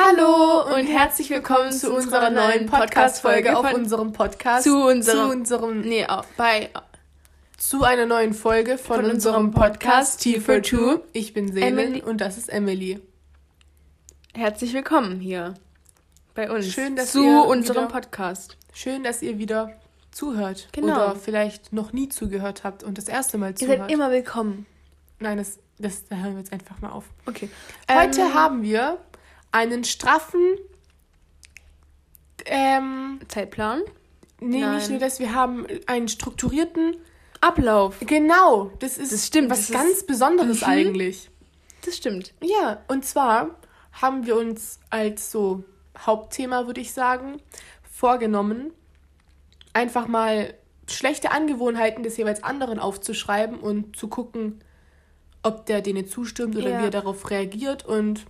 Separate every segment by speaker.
Speaker 1: Hallo und herzlich willkommen zu unserer neuen Podcast-Folge auf unserem Podcast. Zu unserem, zu unserem, nee, bei zu einer neuen Folge von,
Speaker 2: Von
Speaker 1: unserem Podcast
Speaker 2: Podcast
Speaker 1: T for Two.
Speaker 2: T42.
Speaker 1: Ich bin Selin und das ist Emily.
Speaker 2: herzlich willkommen hier bei uns.
Speaker 1: Schön, dass
Speaker 2: zu
Speaker 1: ihr
Speaker 2: unserem
Speaker 1: wieder-
Speaker 2: Podcast.
Speaker 1: Schön, dass ihr wieder zuhört.
Speaker 2: Genau.
Speaker 1: Oder vielleicht noch nie zugehört habt und das erste Mal
Speaker 2: Ihr
Speaker 1: zuhört.
Speaker 2: seid immer willkommen.
Speaker 1: Nein, das, das, da hören wir jetzt einfach mal auf.
Speaker 2: Okay.
Speaker 1: Heute
Speaker 2: Ähm,
Speaker 1: haben wir einen straffen, ähm,
Speaker 2: Zeitplan.
Speaker 1: nee,
Speaker 2: Nein.
Speaker 1: nicht nur das, wir haben einen strukturierten,
Speaker 2: Ablauf.
Speaker 1: genau, das ist
Speaker 2: Das stimmt,
Speaker 1: was
Speaker 2: das
Speaker 1: ganz Besonderes
Speaker 2: Mhm.
Speaker 1: eigentlich.
Speaker 2: Das stimmt.
Speaker 1: Ja, und zwar haben wir uns als so Hauptthema, würde ich sagen, vorgenommen, einfach mal schlechte Angewohnheiten des jeweils anderen aufzuschreiben und zu gucken, ob der denen zustimmt oder
Speaker 2: Ja.
Speaker 1: wie er darauf reagiert und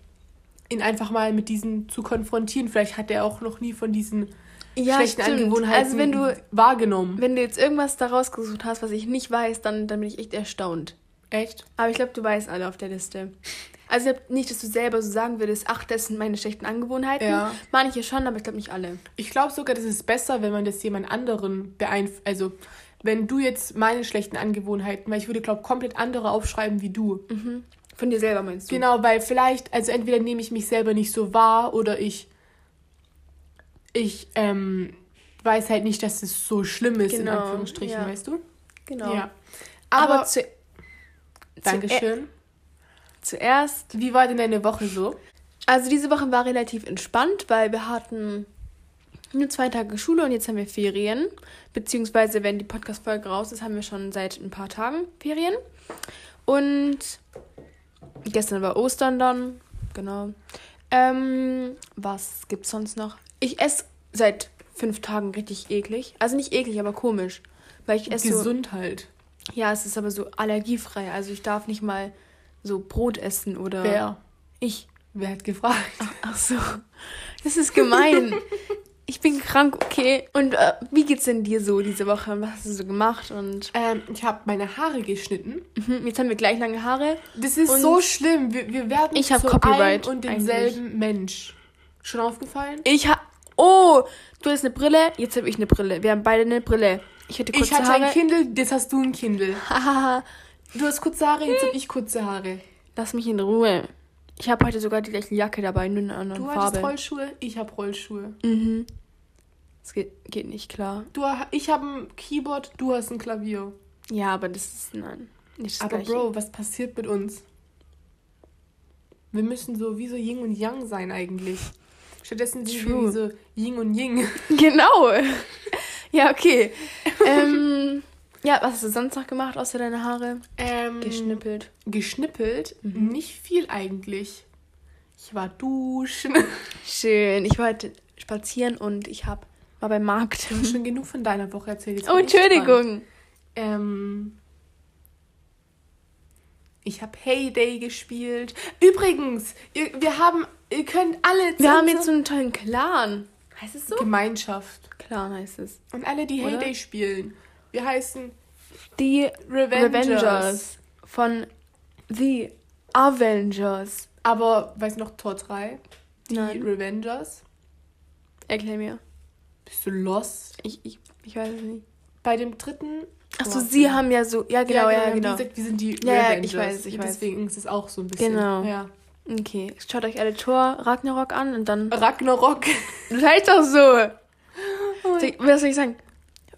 Speaker 1: ihn einfach mal mit diesen zu konfrontieren. Vielleicht hat er auch noch nie von diesen schlechten Angewohnheiten
Speaker 2: Also wenn du,
Speaker 1: wahrgenommen.
Speaker 2: wenn du jetzt irgendwas da rausgesucht hast, was ich nicht weiß, dann, dann bin ich echt erstaunt.
Speaker 1: Echt?
Speaker 2: Aber ich glaube, du weißt alle auf der Liste. Also nicht, dass du selber so sagen würdest, ach, das sind meine schlechten Angewohnheiten.
Speaker 1: Ja.
Speaker 2: Manche schon, aber ich glaube nicht alle.
Speaker 1: Ich glaube sogar, das ist besser, wenn man das jemand anderen beeinflusst. Also, wenn du jetzt meine schlechten Angewohnheiten, weil ich würde, glaube komplett andere aufschreiben wie du.
Speaker 2: Von dir selber meinst du?
Speaker 1: Genau, weil vielleicht, also entweder nehme ich mich selber nicht so wahr oder ich, ich ähm, weiß halt nicht, dass es so schlimm ist, in
Speaker 2: Genau,
Speaker 1: Anführungsstrichen,
Speaker 2: ja.
Speaker 1: weißt du?
Speaker 2: Genau.
Speaker 1: Ja.
Speaker 2: Aber,
Speaker 1: Aber,
Speaker 2: zu,
Speaker 1: Dankeschön.
Speaker 2: zuerst
Speaker 1: Wie war denn deine Woche so?
Speaker 2: Also diese Woche war relativ entspannt, weil wir hatten nur zwei Tage Schule und jetzt haben wir Ferien. Beziehungsweise, wenn die Podcast-Folge raus ist, haben wir schon seit ein paar Tagen Ferien. Und gestern war Ostern dann. Genau. Ähm, was gibt's sonst noch? Ich esse seit fünf Tagen richtig eklig. Also nicht eklig, aber komisch. Weil ich esse so,
Speaker 1: Gesund halt.
Speaker 2: Ja, es ist aber so allergiefrei. Also ich darf nicht mal so Brot essen oder.
Speaker 1: Wer?
Speaker 2: Ich.
Speaker 1: Wer hat gefragt?
Speaker 2: Ach so. Das ist gemein. Ich bin krank, okay. Und äh, wie geht's denn dir so diese Woche? Was hast du so gemacht? Und
Speaker 1: Ähm, ich habe meine Haare geschnitten.
Speaker 2: mhm, jetzt haben wir gleich lange Haare.
Speaker 1: Das ist
Speaker 2: Und-
Speaker 1: so schlimm. Wir, wir werden
Speaker 2: Ich hab
Speaker 1: zu
Speaker 2: Copyright
Speaker 1: einem und denselben Mensch. Schon aufgefallen?
Speaker 2: Ich ha Oh, du hast eine Brille, jetzt habe ich eine Brille. Wir haben beide eine Brille. Ich hatte kurze
Speaker 1: Ich hatte
Speaker 2: Haare.
Speaker 1: ein Kindle, jetzt hast du ein Kindle. Du hast kurze Haare, jetzt habe ich kurze Haare.
Speaker 2: Lass mich in Ruhe. Ich habe heute sogar die gleiche Jacke dabei, nur in einer anderen
Speaker 1: Du hattest
Speaker 2: Farbe.
Speaker 1: Rollschuhe, ich habe Rollschuhe.
Speaker 2: Mhm. Das geht, geht nicht klar.
Speaker 1: Du, ich habe ein Keyboard, du hast ein Klavier.
Speaker 2: Ja, aber das ist nein. Nicht das
Speaker 1: Aber
Speaker 2: gleiche.
Speaker 1: Bro, was passiert mit uns? Wir müssen so wie so Yin und Yang sein eigentlich. Stattdessen sind wir
Speaker 2: True.
Speaker 1: wie so Yin und Ying.
Speaker 2: Genau. ja, okay. ähm, ja, was hast du sonst noch gemacht, außer deine Haare?
Speaker 1: Ähm,
Speaker 2: Geschnippelt.
Speaker 1: Geschnippelt?
Speaker 2: Mhm.
Speaker 1: Nicht viel eigentlich. Ich war duschen.
Speaker 2: Schön. Ich war heute spazieren und ich hab, war beim Markt.
Speaker 1: Hast schon genug von deiner Woche erzählt. Jetzt
Speaker 2: Oh,
Speaker 1: ich.
Speaker 2: Entschuldigung.
Speaker 1: Ähm, ich habe Heyday gespielt. Übrigens, ihr, wir haben, ihr könnt alle
Speaker 2: Wir haben jetzt so einen tollen Clan. Heißt es so?
Speaker 1: Gemeinschaft.
Speaker 2: Clan heißt es.
Speaker 1: Und alle, die? Heyday spielen. Wir heißen
Speaker 2: Die
Speaker 1: Revengers.
Speaker 2: Revengers von The Avengers.
Speaker 1: Aber, weißt du noch, Tor 3? Die
Speaker 2: Nein.
Speaker 1: Revengers.
Speaker 2: Erklär mir.
Speaker 1: Bist du lost?
Speaker 2: Ich, ich, ich weiß es nicht.
Speaker 1: Bei dem dritten.
Speaker 2: Achso, sie
Speaker 1: ja.
Speaker 2: haben ja so. Ja, genau, ja,
Speaker 1: wir haben
Speaker 2: genau.
Speaker 1: gesagt, wir sind die
Speaker 2: Ja, ja,
Speaker 1: Revengers.
Speaker 2: ich weiß, ich weiß.
Speaker 1: Deswegen ist es auch so ein bisschen.
Speaker 2: Genau.
Speaker 1: Ja.
Speaker 2: Okay, schaut euch alle Thor Ragnarok an und dann.
Speaker 1: Ragnarok.
Speaker 2: Das heißt doch so.
Speaker 1: Oh
Speaker 2: Was soll ich sagen?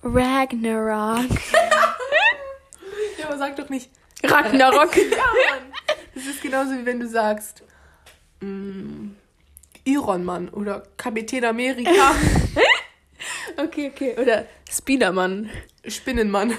Speaker 2: Ragnarok.
Speaker 1: ja, aber sag doch nicht.
Speaker 2: Ragnarok.
Speaker 1: Ja, Mann. Das ist genauso wie wenn du sagst. Mm, Iron Man oder Kapitän Amerika.
Speaker 2: okay, okay. Oder Spiderman.
Speaker 1: Spinnenmann.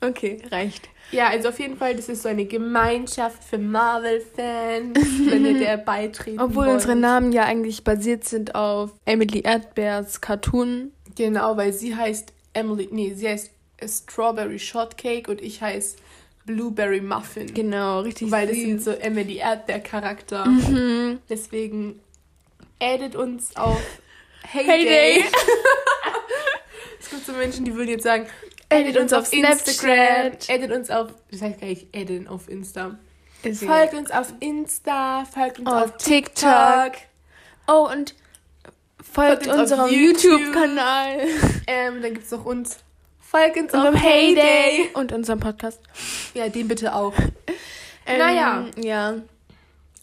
Speaker 2: Okay, reicht.
Speaker 1: Ja, also auf jeden Fall, das ist so eine Gemeinschaft für Marvel-Fans, wenn ihr der beitreten
Speaker 2: Obwohl
Speaker 1: wollt.
Speaker 2: unsere Namen ja eigentlich basiert sind auf Emily Erdbeers Cartoon.
Speaker 1: Genau, weil sie heißt Emily, nee, sie heißt Strawberry Shortcake und ich heiße Blueberry Muffin.
Speaker 2: Genau, richtig
Speaker 1: Weil das
Speaker 2: süß.
Speaker 1: sind so Emily Erdbeer-Charakter.
Speaker 2: Mhm.
Speaker 1: Deswegen addet uns auf
Speaker 2: Heyday.
Speaker 1: Heyday. es gibt so Menschen, die würden jetzt sagen,
Speaker 2: Addet uns auf Snapchat.
Speaker 1: addet uns auf, das heißt gar nicht adden auf Insta. Folgt uns auf Insta, folgt uns auf,
Speaker 2: auf TikTok. Oh, und folgt unserem
Speaker 1: YouTube.
Speaker 2: YouTube-Kanal.
Speaker 1: Ähm, dann gibt's noch uns. Folgt uns
Speaker 2: Unserem
Speaker 1: Heyday.
Speaker 2: Und unserem Podcast.
Speaker 1: Ja, den bitte auch.
Speaker 2: Ähm,
Speaker 1: Naja.
Speaker 2: Ja.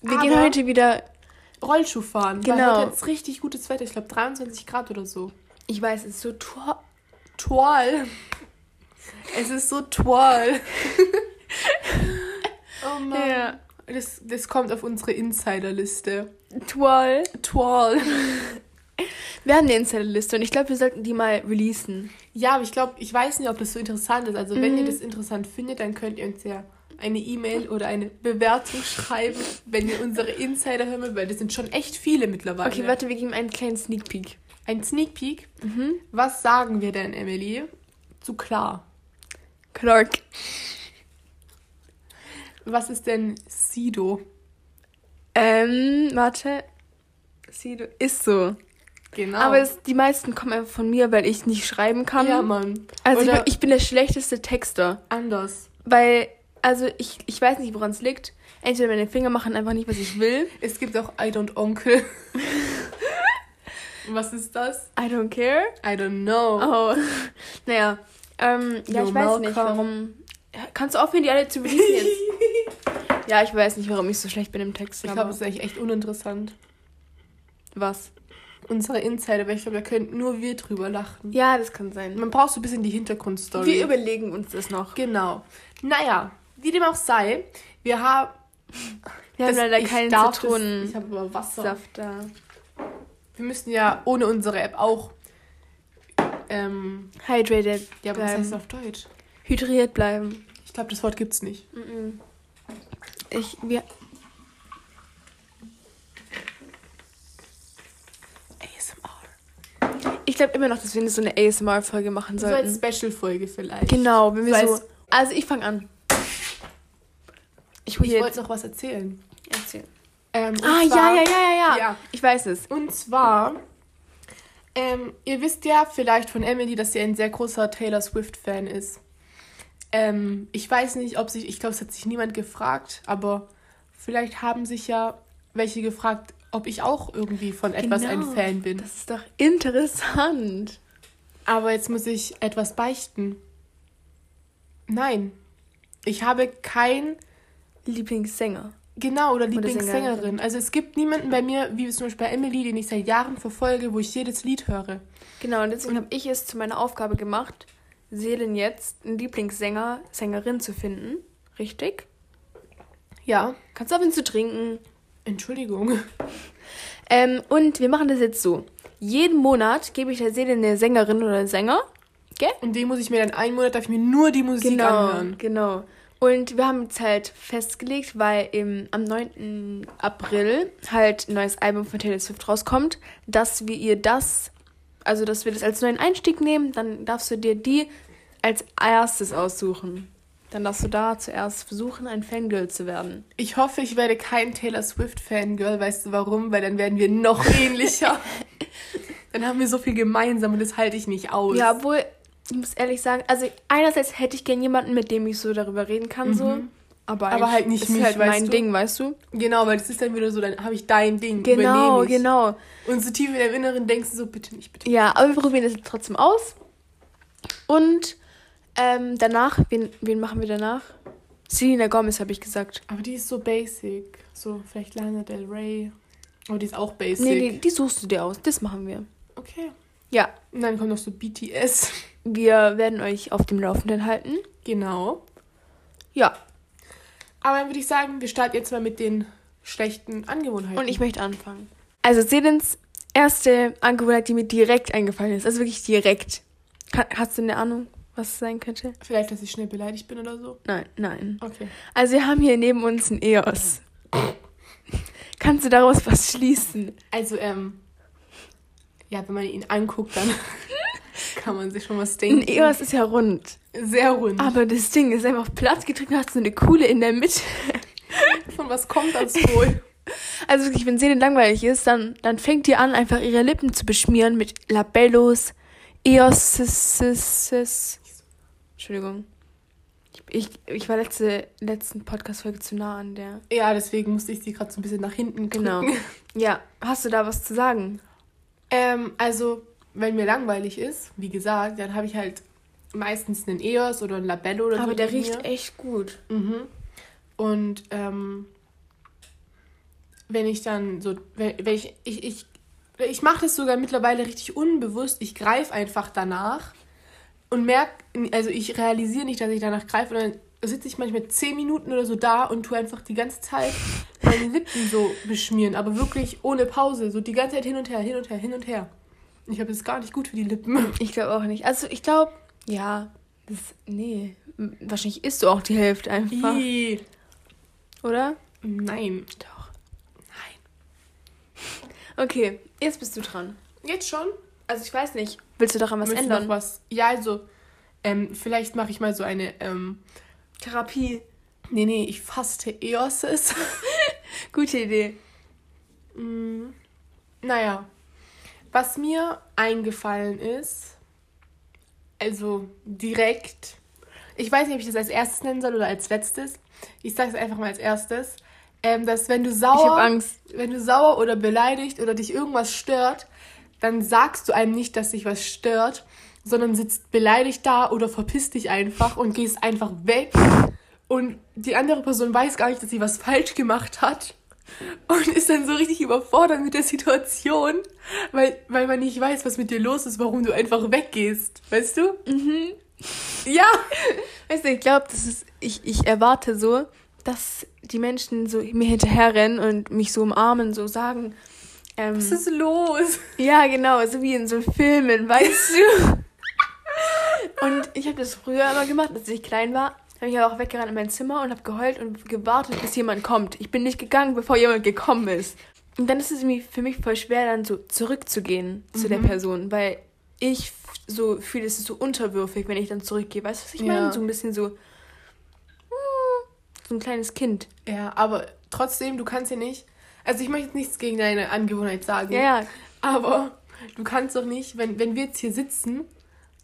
Speaker 2: Wir
Speaker 1: Aber-
Speaker 2: gehen heute wieder.
Speaker 1: Rollschuh fahren. Weil
Speaker 2: Genau.
Speaker 1: heute jetzt richtig gutes Wetter. Ich glaube 23 Grad oder so.
Speaker 2: Ich weiß, es ist so toll.
Speaker 1: Toll. Es ist so toll. oh Mann.
Speaker 2: Ja.
Speaker 1: Das, das kommt auf unsere Insiderliste.
Speaker 2: Toll.
Speaker 1: Toll.
Speaker 2: Wir haben eine Insiderliste und ich glaube, wir sollten die mal releasen.
Speaker 1: Ja, aber ich glaube, ich weiß nicht, ob das so interessant ist. Also, wenn
Speaker 2: Mhm.
Speaker 1: ihr das interessant findet, dann könnt ihr uns ja eine E-Mail oder eine Bewertung schreiben, wenn ihr unsere Insider hören wollt, weil das sind schon echt viele mittlerweile.
Speaker 2: Okay, warte, wir geben einen kleinen Sneak Peek.
Speaker 1: Ein Sneak Peek.
Speaker 2: Mhm.
Speaker 1: Was sagen wir denn, Emily? Zu klar.
Speaker 2: Clark.
Speaker 1: Was ist denn Sido?
Speaker 2: Ähm, warte. Sie, du ist so.
Speaker 1: Genau.
Speaker 2: Aber es, die meisten kommen einfach von mir, weil ich nicht schreiben kann.
Speaker 1: ja, Mann.
Speaker 2: Also ich, ich bin der schlechteste Texter.
Speaker 1: anders.
Speaker 2: Weil, also ich, ich weiß nicht, woran es liegt. Entweder meine Finger machen einfach nicht, was ich will.
Speaker 1: Es gibt auch I don't Onkel. Was ist das?
Speaker 2: I don't care.
Speaker 1: I don't know.
Speaker 2: Oh. Naja. Ähm, ja,
Speaker 1: Yo,
Speaker 2: ich weiß nicht,
Speaker 1: Malcolm.
Speaker 2: warum. Ja, Kannst du aufhören, die alle zu releasen jetzt? ja, ich weiß nicht, warum ich so schlecht bin im Text.
Speaker 1: Ich glaube, es ist eigentlich echt uninteressant.
Speaker 2: was?
Speaker 1: Unsere Insider, weil ich glaube, da könnten nur wir drüber lachen.
Speaker 2: Ja, das kann sein.
Speaker 1: Man braucht so ein bisschen die Hintergrundstory.
Speaker 2: Wir überlegen uns das noch.
Speaker 1: Genau. Naja, wie dem auch sei, wir haben.
Speaker 2: Wir haben leider keinen Zitronensaft
Speaker 1: Ich habe aber Wasser.
Speaker 2: da.
Speaker 1: Wir müssen ja ohne unsere App auch. Ähm,
Speaker 2: Hydrated
Speaker 1: ja, aber was
Speaker 2: bleiben.
Speaker 1: heißt das auf Deutsch?
Speaker 2: Hydriert bleiben.
Speaker 1: Ich glaube, das Wort gibt's nicht.
Speaker 2: Mhm. Ich, wir, ich glaube immer noch, dass wir so eine ASMR-Folge machen
Speaker 1: So als
Speaker 2: sollten.
Speaker 1: Special-Folge vielleicht.
Speaker 2: Genau, wenn wir
Speaker 1: So
Speaker 2: so.
Speaker 1: als-
Speaker 2: Also ich fange an. Ich
Speaker 1: Ich
Speaker 2: jetzt.
Speaker 1: wollte noch was erzählen.
Speaker 2: Erzähl.
Speaker 1: Ähm,
Speaker 2: Ah,
Speaker 1: zwar-
Speaker 2: ja, ja, ja, ja, ja.
Speaker 1: Ja.
Speaker 2: Ich weiß es.
Speaker 1: Und zwar, ähm, ihr wisst ja vielleicht von Emily, dass sie ein sehr großer Taylor Swift-Fan ist. Ähm, ich weiß nicht, ob sich, ich glaube, es hat sich niemand gefragt, aber vielleicht haben sich ja welche gefragt, ob ich auch irgendwie von etwas ein
Speaker 2: Genau.
Speaker 1: Fan bin.
Speaker 2: Das ist doch interessant.
Speaker 1: Aber jetzt muss ich etwas beichten. Nein. Ich habe kein,
Speaker 2: Lieblingssänger.
Speaker 1: genau, oder
Speaker 2: Sängerin.
Speaker 1: Lieblingssängerin. Also es gibt niemanden bei mir, wie zum Beispiel bei Emily, den ich seit Jahren verfolge, wo ich jedes Lied höre.
Speaker 2: Genau, und deswegen habe ich es zu meiner Aufgabe gemacht, Seelen jetzt einen Lieblingssänger, Sängerin zu finden. Richtig?
Speaker 1: Ja.
Speaker 2: Kannst du aufhören zu trinken.
Speaker 1: Entschuldigung.
Speaker 2: Ähm, und wir machen das jetzt so. Jeden Monat gebe ich der Seele eine Sängerin oder einen Sänger. Gell?
Speaker 1: Und den muss ich mir dann einen Monat, darf ich mir nur die Musik
Speaker 2: Genau,
Speaker 1: anhören.
Speaker 2: genau. Und wir haben jetzt halt festgelegt, weil im, am 9. April halt ein neues Album von Taylor Swift rauskommt, dass wir ihr das, also dass wir das als neuen Einstieg nehmen, dann darfst du dir die als erstes aussuchen. Dann darfst du da zuerst versuchen, ein Fangirl zu werden.
Speaker 1: Ich hoffe, ich werde kein Taylor Swift-Fangirl. Weißt du warum? Weil dann werden wir noch ähnlicher. dann haben wir so viel gemeinsam und das halte ich nicht aus.
Speaker 2: Ja, obwohl, ich muss ehrlich sagen, also einerseits hätte ich gern jemanden, mit dem ich so darüber reden kann, so. Aber,
Speaker 1: Aber halt nicht
Speaker 2: ist
Speaker 1: mich,
Speaker 2: halt mein
Speaker 1: du?
Speaker 2: Ding, weißt du?
Speaker 1: Genau, weil das ist dann wieder so, dann habe ich dein Ding.
Speaker 2: Genau, genau.
Speaker 1: Und so tief in deinem Inneren denkst du so, bitte nicht, bitte.
Speaker 2: Ja, aber wir probieren das trotzdem aus. Und ähm, danach, wen, wen machen wir danach? Selena Gomez, habe ich gesagt.
Speaker 1: Aber die ist so basic. So, vielleicht Lana Del Rey. Aber die ist auch basic.
Speaker 2: Nee, die, die suchst du dir aus. Das machen wir.
Speaker 1: Okay.
Speaker 2: Ja,
Speaker 1: Und dann kommt noch so BTS.
Speaker 2: wir werden euch auf dem Laufenden halten.
Speaker 1: Genau.
Speaker 2: Ja,
Speaker 1: Aber dann würde ich sagen, wir starten jetzt mal mit den schlechten Angewohnheiten.
Speaker 2: und ich möchte anfangen. Also Selens erste Angewohnheit, die mir direkt eingefallen ist. Also wirklich direkt. Hast du eine Ahnung, was es sein könnte?
Speaker 1: Vielleicht, dass ich schnell beleidigt bin oder so.
Speaker 2: Nein, nein.
Speaker 1: Okay.
Speaker 2: Also wir haben hier neben uns ein EOS. Kannst du daraus was schließen?
Speaker 1: Also, ähm, ja, wenn man ihn anguckt, dann kann man sich schon was denken.
Speaker 2: Ein EOS ist ja rund.
Speaker 1: Sehr rund.
Speaker 2: Aber das Ding ist einfach platt gedrückt und hat so eine Kuhle in der Mitte.
Speaker 1: Von was kommt das wohl?
Speaker 2: Also wirklich, wenn Selen langweilig ist, dann, dann fängt die an, einfach ihre Lippen zu beschmieren mit Labellos, EOS, Entschuldigung. Ich, ich war letzte letzten Podcast-Folge zu nah an der.
Speaker 1: Ja, deswegen musste ich sie gerade so ein bisschen nach hinten drücken.
Speaker 2: Genau. Ja, hast du da was zu sagen?
Speaker 1: Ähm, also, wenn mir langweilig ist, wie gesagt, dann habe ich halt meistens einen EOS oder einen Labello oder so.
Speaker 2: Aber der riecht
Speaker 1: mir.
Speaker 2: echt gut.
Speaker 1: Mhm. Und ähm, wenn ich dann so, wenn, wenn ich, ich, ich, ich mache das sogar mittlerweile richtig unbewusst. Ich greife einfach danach und merke, also ich realisiere nicht, dass ich danach greife. Und dann sitze ich manchmal zehn Minuten oder so da und tue einfach die ganze Zeit meine Lippen so beschmieren. Aber wirklich ohne Pause. So die ganze Zeit hin und her, hin und her, hin und her. Ich glaube, das ist gar nicht gut für die Lippen.
Speaker 2: Ich glaube auch nicht. Also ich glaube, ja, das, nee, wahrscheinlich isst du auch die Hälfte einfach,
Speaker 1: Ih.
Speaker 2: oder?
Speaker 1: Nein.
Speaker 2: Doch.
Speaker 1: Nein.
Speaker 2: Okay, jetzt bist du dran.
Speaker 1: Jetzt schon?
Speaker 2: Also ich weiß nicht, willst du daran was
Speaker 1: Willst
Speaker 2: ändern?
Speaker 1: Noch was? Ja, also, ähm, vielleicht mache ich mal so eine, ähm,
Speaker 2: Therapie.
Speaker 1: nee, nee, ich faste Eoses.
Speaker 2: Gute Idee.
Speaker 1: Mm, naja, was mir eingefallen ist, also direkt, ich weiß nicht, ob ich das als erstes nennen soll oder als letztes. Ich sage es einfach mal als erstes. Ähm, dass wenn du
Speaker 2: Ich
Speaker 1: sauer, wenn du sauer oder beleidigt oder dich irgendwas stört, dann sagst du einem nicht, dass dich was stört, sondern sitzt beleidigt da oder verpisst dich einfach und gehst einfach weg. Und die andere Person weiß gar nicht, dass sie was falsch gemacht hat. Und ist dann so richtig überfordert mit der Situation, weil, weil man nicht weiß, was mit dir los ist, warum du einfach weggehst. Weißt du? Mhm. Ja.
Speaker 2: Weißt du, ich glaube, das ist, ich, ich erwarte so, dass die Menschen so mir hinterherrennen und mich so umarmen, so sagen, ähm,
Speaker 1: Was ist los?
Speaker 2: ja, genau, so wie in so Filmen, weißt du? und ich habe das früher immer gemacht, als ich klein war, habe ich aber auch weggerannt in mein Zimmer und habe geheult und gewartet, bis jemand kommt. Ich bin nicht gegangen, bevor jemand gekommen ist. Und dann ist es irgendwie für mich voll schwer, dann so zurückzugehen zu der Person, weil ich so fühle, es ist so unterwürfig, wenn ich dann zurückgehe. Weißt du, was ich
Speaker 1: Ja.
Speaker 2: meine? So ein bisschen so, hm, so ein kleines Kind.
Speaker 1: Ja, aber trotzdem, du kannst ja nicht. Also ich möchte jetzt nichts gegen deine Angewohnheit sagen.
Speaker 2: Ja, ja,
Speaker 1: Aber du kannst doch nicht, wenn, wenn wir jetzt hier sitzen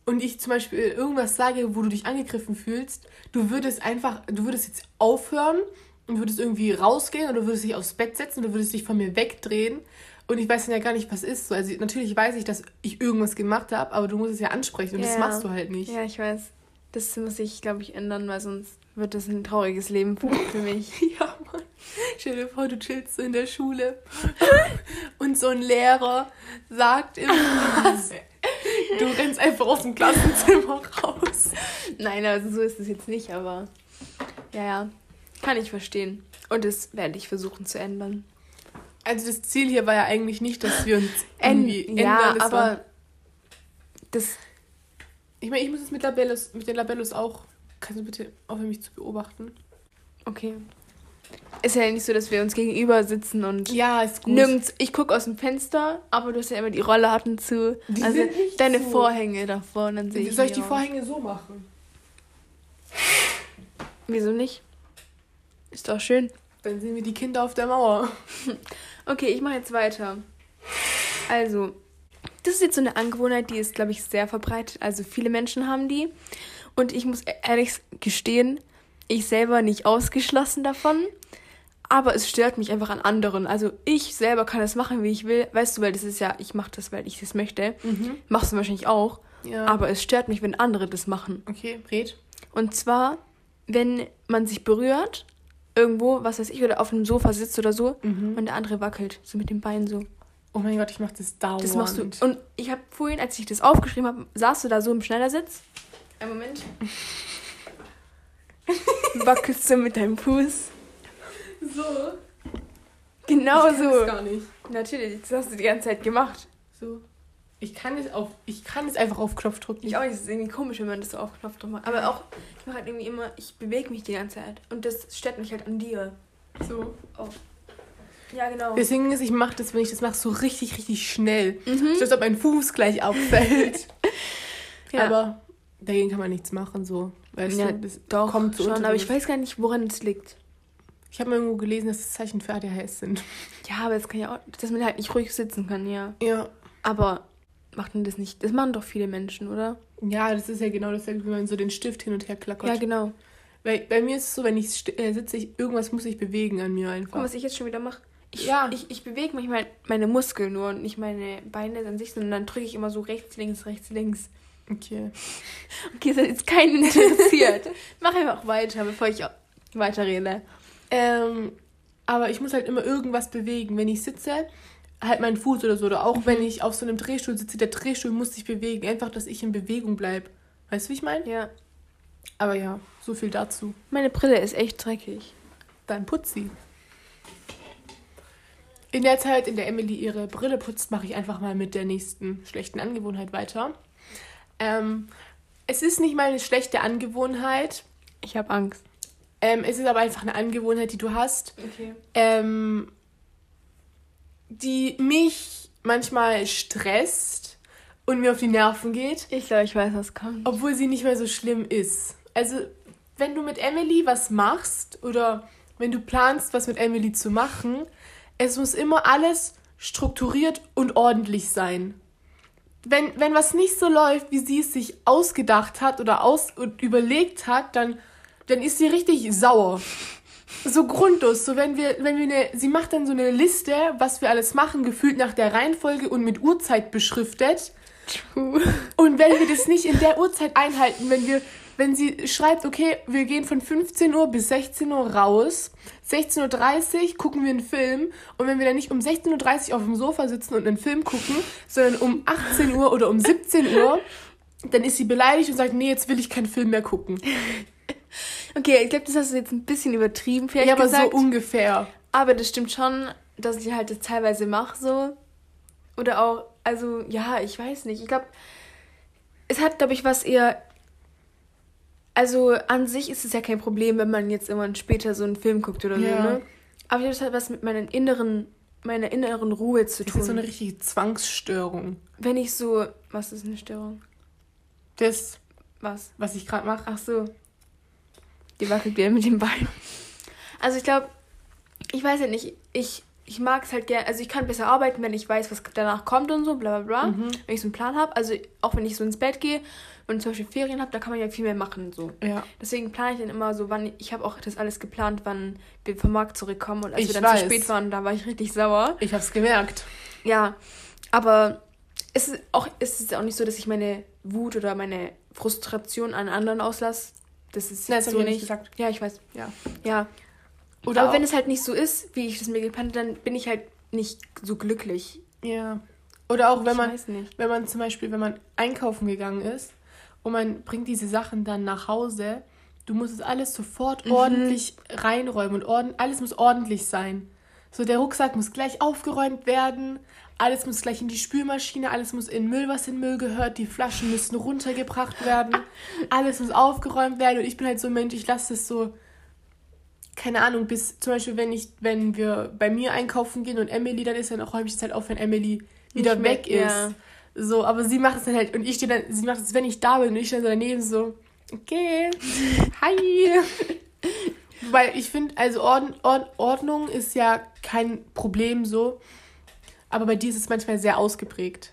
Speaker 1: und ich zum Beispiel irgendwas sage, wo du dich angegriffen fühlst, du würdest einfach, du würdest jetzt aufhören und würdest irgendwie rausgehen oder würdest dich aufs Bett setzen oder würdest dich von mir wegdrehen. Und ich weiß dann ja gar nicht, was ist. So, Also natürlich weiß ich, dass ich irgendwas gemacht habe, aber du musst es ja ansprechen und das
Speaker 2: Ja.
Speaker 1: machst du halt nicht.
Speaker 2: Ja, ich weiß. Das muss ich, glaube ich, ändern, weil sonst wird das ein trauriges Leben für, für mich.
Speaker 1: Ja, Mann. Stell dir vor, du chillst so in der Schule und so ein Lehrer sagt irgendwas. Du rennst einfach aus dem Klassenzimmer raus.
Speaker 2: Nein, also so ist es jetzt nicht, aber ja, ja, kann ich verstehen. Und das werde ich versuchen zu ändern.
Speaker 1: Also das Ziel hier war ja eigentlich nicht, dass wir uns irgendwie
Speaker 2: ja,
Speaker 1: ändern. Das
Speaker 2: aber
Speaker 1: war,
Speaker 2: das,
Speaker 1: ich meine, ich muss es mit, mit den Labellos auch... Kannst du bitte aufhören, mich zu beobachten?
Speaker 2: okay. Ist ja nicht so, dass wir uns gegenüber sitzen und
Speaker 1: Ja, ist gut.
Speaker 2: nirgends. Ich gucke aus dem Fenster, aber du hast ja immer die Rollladen zu.
Speaker 1: Die
Speaker 2: also
Speaker 1: sind nicht
Speaker 2: deine
Speaker 1: so.
Speaker 2: Vorhänge davor und dann sehe ich.
Speaker 1: Soll ich
Speaker 2: die
Speaker 1: die
Speaker 2: raus.
Speaker 1: Vorhänge so machen?
Speaker 2: Wieso nicht? Ist doch schön.
Speaker 1: Dann sehen wir die Kinder auf der Mauer.
Speaker 2: Okay, ich mache jetzt weiter. Also, das ist jetzt so eine Angewohnheit, die ist, glaube ich, sehr verbreitet. Also viele Menschen haben die. Und ich muss e- ehrlich gestehen, ich selber nicht ausgeschlossen davon. Aber es stört mich einfach an anderen. Also ich selber kann das machen, wie ich will. Weißt du, weil das ist ja, ich mache das, weil ich das möchte. Machst du wahrscheinlich auch.
Speaker 1: Ja.
Speaker 2: Aber es stört mich, wenn andere das machen.
Speaker 1: Okay, red.
Speaker 2: Und zwar, wenn man sich berührt, irgendwo, was weiß ich, oder auf einem Sofa sitzt oder so, und der andere wackelt, so mit dem Bein so.
Speaker 1: Oh mein Gott, ich mach das dauernd.
Speaker 2: Das machst du. Und ich habe vorhin, als ich das aufgeschrieben habe, saßt du da so im Schneidersitz. Einen Moment. Wackelst du mit deinem Fuß.
Speaker 1: so?
Speaker 2: Genau
Speaker 1: ich kann
Speaker 2: so.
Speaker 1: Das gar nicht.
Speaker 2: Natürlich, das hast du die ganze Zeit gemacht.
Speaker 1: So. Ich kann es auf, ich kann es einfach auf Knopf drücken.
Speaker 2: Ich auch nicht, das ist irgendwie komisch, wenn man das so auf Knopfdruck macht. Aber auch, ich mache halt irgendwie immer, ich bewege mich die ganze Zeit. Und das stört mich halt an dir.
Speaker 1: so.
Speaker 2: Ja, genau.
Speaker 1: Deswegen ist, ich mache das, wenn ich das mache, so richtig, richtig schnell.
Speaker 2: Mhm.
Speaker 1: So, als ob mein Fuß gleich abfällt.
Speaker 2: Ja.
Speaker 1: Aber dagegen kann man nichts machen, so. Weißt
Speaker 2: Ja,
Speaker 1: du, das
Speaker 2: Doch,
Speaker 1: kommt so
Speaker 2: schon, aber ich weiß gar nicht, woran es liegt.
Speaker 1: Ich habe mal irgendwo gelesen, dass es Zeichen für ADHS sind.
Speaker 2: Ja, aber das kann ja auch, dass man halt nicht ruhig sitzen kann, ja.
Speaker 1: Ja.
Speaker 2: Aber macht man das nicht? Das machen doch viele Menschen, oder?
Speaker 1: Ja, das ist ja genau dasselbe, wie man so den Stift hin und her klackert.
Speaker 2: Ja, genau.
Speaker 1: Weil bei mir ist es so, wenn ich äh, sitze, ich, irgendwas muss ich bewegen an mir einfach.
Speaker 2: Guck was ich jetzt schon wieder mache. Ich,
Speaker 1: Ja.
Speaker 2: ich, ich bewege manchmal meine Muskeln nur und nicht meine Beine an sich, sondern dann drücke ich immer so rechts, links, rechts, links.
Speaker 1: Okay.
Speaker 2: Okay, das hat jetzt keinen interessiert. Mach einfach weiter, bevor ich weiterrede.
Speaker 1: Ähm, aber ich muss halt immer irgendwas bewegen. Wenn ich sitze, halt meinen Fuß oder so. Oder auch wenn ich auf so einem Drehstuhl sitze, der Drehstuhl muss sich bewegen. Einfach, dass ich in Bewegung bleibe. Weißt du, wie ich meine?
Speaker 2: Ja.
Speaker 1: Aber ja, so viel dazu.
Speaker 2: Meine Brille ist echt dreckig.
Speaker 1: Dann putz sie. In der Zeit, in der Emily ihre Brille putzt, mache ich einfach mal mit der nächsten schlechten Angewohnheit weiter. Ähm, es ist nicht mal eine schlechte Angewohnheit.
Speaker 2: Ich habe Angst.
Speaker 1: Ähm, es ist aber einfach eine Angewohnheit, die du hast.
Speaker 2: Okay.
Speaker 1: ähm, die mich manchmal stresst und mir auf die Nerven geht,
Speaker 2: Ich glaube, ich weiß, was kommt.
Speaker 1: obwohl sie nicht mehr so schlimm ist. Also, wenn du mit Emily was machst oder wenn du planst, was mit Emily zu machen, es muss immer alles strukturiert und ordentlich sein. Wenn, wenn was nicht so läuft, wie sie es sich ausgedacht hat oder aus und überlegt hat, dann, dann ist sie richtig sauer. So grundlos, so wenn wir, wenn wir eine, sie macht dann so eine Liste, was wir alles machen, gefühlt nach der Reihenfolge und mit Uhrzeit beschriftet. Und wenn wir das nicht in der Uhrzeit einhalten, wenn wir, wenn sie schreibt, okay, wir gehen von 15 Uhr bis 16 Uhr raus, 16.30 Uhr gucken wir einen Film und wenn wir dann nicht um 16.30 Uhr auf dem Sofa sitzen und einen Film gucken, sondern um 18 Uhr oder um 17 Uhr, dann ist sie beleidigt und sagt, nee, jetzt will ich keinen Film mehr gucken.
Speaker 2: Okay, ich glaube, das hast du jetzt ein bisschen übertrieben, vielleicht
Speaker 1: Ja, aber
Speaker 2: gesagt.
Speaker 1: so ungefähr.
Speaker 2: aber das stimmt schon, dass ich halt das teilweise mache so. Oder auch, also, ja, ich weiß nicht. Ich glaube, es hat, glaube ich, was eher. Also, an sich ist es ja kein Problem, wenn man jetzt irgendwann später so einen Film guckt oder
Speaker 1: Ja.
Speaker 2: so, ne? Aber das hat was mit meiner inneren, meiner inneren Ruhe zu
Speaker 1: Das
Speaker 2: tun.
Speaker 1: ist so eine richtige Zwangsstörung.
Speaker 2: wenn ich so. Was ist eine Störung?
Speaker 1: Das,
Speaker 2: Was?
Speaker 1: was ich gerade mache.
Speaker 2: Ach so. Die wackelt wieder mit dem Bein. Also ich glaube, ich weiß ja nicht, ich, ich mag es halt gerne, also ich kann besser arbeiten, wenn ich weiß, was danach kommt und so, bla bla bla.
Speaker 1: Mhm.
Speaker 2: Wenn ich so einen Plan habe. Also auch wenn ich so ins Bett gehe und zum Beispiel Ferien habe, da kann man ja viel mehr machen. so.
Speaker 1: Ja.
Speaker 2: Deswegen plane ich dann immer so, wann, ich habe auch das alles geplant, wann wir vom Markt zurückkommen. Und als
Speaker 1: Ich
Speaker 2: wir dann
Speaker 1: weiß.
Speaker 2: zu spät waren, da war ich richtig sauer.
Speaker 1: Ich hab's gemerkt.
Speaker 2: Ja, aber es ist auch, es ist auch nicht so, dass ich meine Wut oder meine Frustration an anderen auslasse. Das ist
Speaker 1: Nein, das
Speaker 2: so
Speaker 1: ich ja
Speaker 2: nicht.
Speaker 1: nicht gesagt.
Speaker 2: Ja, ich weiß.
Speaker 1: Ja.
Speaker 2: Ja.
Speaker 1: Oder
Speaker 2: aber wenn es halt nicht so ist, wie ich das mir geplant habe, dann bin ich halt nicht so glücklich.
Speaker 1: Ja. Oder auch wenn
Speaker 2: ich
Speaker 1: man, wenn man zum Beispiel, wenn man einkaufen gegangen ist und man bringt diese Sachen dann nach Hause, du musst es alles sofort
Speaker 2: Mhm.
Speaker 1: ordentlich reinräumen und orden, alles muss ordentlich sein. So, der Rucksack muss gleich aufgeräumt werden, alles muss gleich in die Spülmaschine, alles muss in Müll, was in Müll gehört, die Flaschen müssen runtergebracht werden, alles muss aufgeräumt werden und ich bin halt so ein Mensch, ich lasse es so, keine Ahnung, bis zum Beispiel, wenn ich, wenn wir bei mir einkaufen gehen und Emily dann ist, dann räume ich es halt auf, wenn Emily wieder
Speaker 2: Nicht mehr-
Speaker 1: weg ist.
Speaker 2: ja.
Speaker 1: So, aber sie macht es dann halt und ich stehe dann, sie macht es, wenn ich da bin und ich stehe so daneben so, okay, hi. Weil ich finde, also Ord Ord Ordnung ist ja kein Problem so, aber bei dir ist es manchmal sehr ausgeprägt.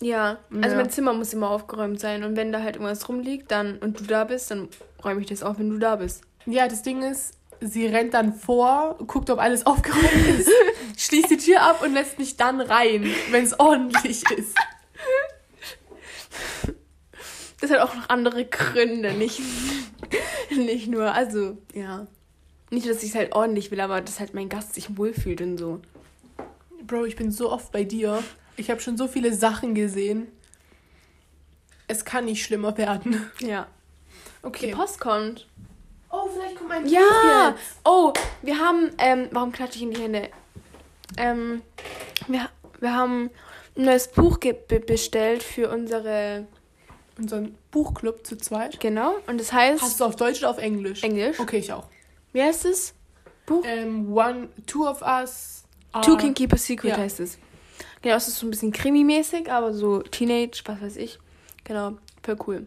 Speaker 2: Ja, also
Speaker 1: Ja.
Speaker 2: mein Zimmer muss immer aufgeräumt sein und wenn da halt irgendwas rumliegt dann und du da bist, dann räume ich das auf, wenn du da bist.
Speaker 1: Ja, das Ding ist, sie rennt dann vor, guckt, ob alles aufgeräumt ist, schließt die Tür ab und lässt mich dann rein, wenn es ordentlich ist.
Speaker 2: Das hat auch noch andere Gründe, nicht, nicht nur, also, ja. Nicht, dass ich es halt ordentlich will, aber dass halt mein Gast sich wohlfühlt und so.
Speaker 1: Bro, ich bin so oft bei dir. Ich habe schon so viele Sachen gesehen. Es kann nicht schlimmer werden.
Speaker 2: Ja. Die
Speaker 1: Okay.
Speaker 2: Post kommt.
Speaker 1: Oh, vielleicht kommt mein
Speaker 2: Ja!
Speaker 1: Buch jetzt.
Speaker 2: Oh, wir haben, ähm, warum klatsche ich in die Hände? Ähm, wir, wir haben ein neues Buch bestellt für unsere,
Speaker 1: Unseren Buchclub zu zweit.
Speaker 2: genau, und das heißt
Speaker 1: Hast du auf Deutsch oder auf Englisch?
Speaker 2: Englisch.
Speaker 1: Okay, ich auch.
Speaker 2: Wie heißt es?
Speaker 1: Ähm, one, two of us.
Speaker 2: Two Can Keep a Secret
Speaker 1: ja.
Speaker 2: heißt es. Genau, es ist so ein bisschen Krimi-mäßig, aber so Teenage, was weiß ich. Genau, voll cool.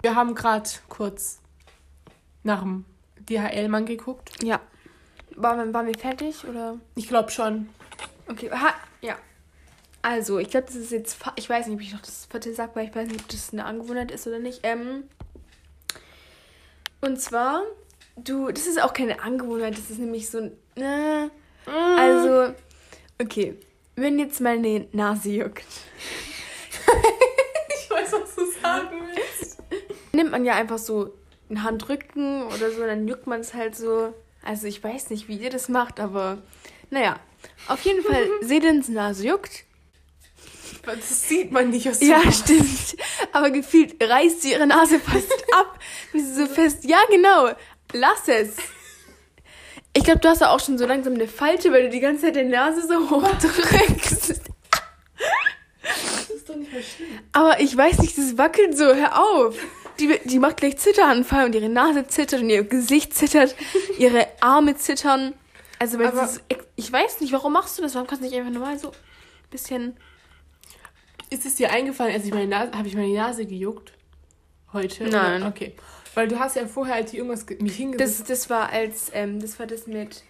Speaker 1: Wir haben gerade kurz nach dem DHL-Mann geguckt.
Speaker 2: Ja. Waren wir, waren wir fertig oder?
Speaker 1: Ich glaube schon.
Speaker 2: Okay, ha, ja. Also, ich glaube, das ist jetzt, ich weiß nicht, ob ich noch das vierte sage, weil ich weiß nicht, ob das eine Angewohnheit ist oder nicht. Ähm, und zwar Du, das ist auch keine Angewohnheit, das ist nämlich so ein. Äh, also, okay. Wenn jetzt meine Nase juckt.
Speaker 1: ich weiß, was du sagen willst.
Speaker 2: Nimmt man ja einfach so einen Handrücken oder so, dann juckt man es halt so. Also ich weiß nicht, wie ihr das macht, aber naja. Auf jeden Fall, Sedens Nase juckt.
Speaker 1: Das sieht man nicht aus
Speaker 2: Ja, stimmt. Aber gefühlt reißt sie ihre Nase fast ab. Und sie so fest, ja genau, lass es. Ich glaube, du hast auch schon so langsam eine Falte, weil du die ganze Zeit deine Nase so hochdrückst.
Speaker 1: Das ist doch nicht mehr schlimm.
Speaker 2: Aber ich weiß nicht, das wackelt so, hör auf. Die, die macht gleich Zitteranfall und ihre Nase zittert und ihr Gesicht zittert, ihre Arme zittern. Also,
Speaker 1: Aber-
Speaker 2: so, ich weiß nicht, warum machst du das? Warum kannst du nicht einfach normal so ein bisschen.
Speaker 1: Ist es dir eingefallen, als ich meine Nase, habe ich meine Nase gejuckt? Heute?
Speaker 2: Nein.
Speaker 1: Oder? Okay. Weil du hast ja vorher, als ich irgendwas ge- mich hingesetzt
Speaker 2: Das, das war als, ähm, das war das mit.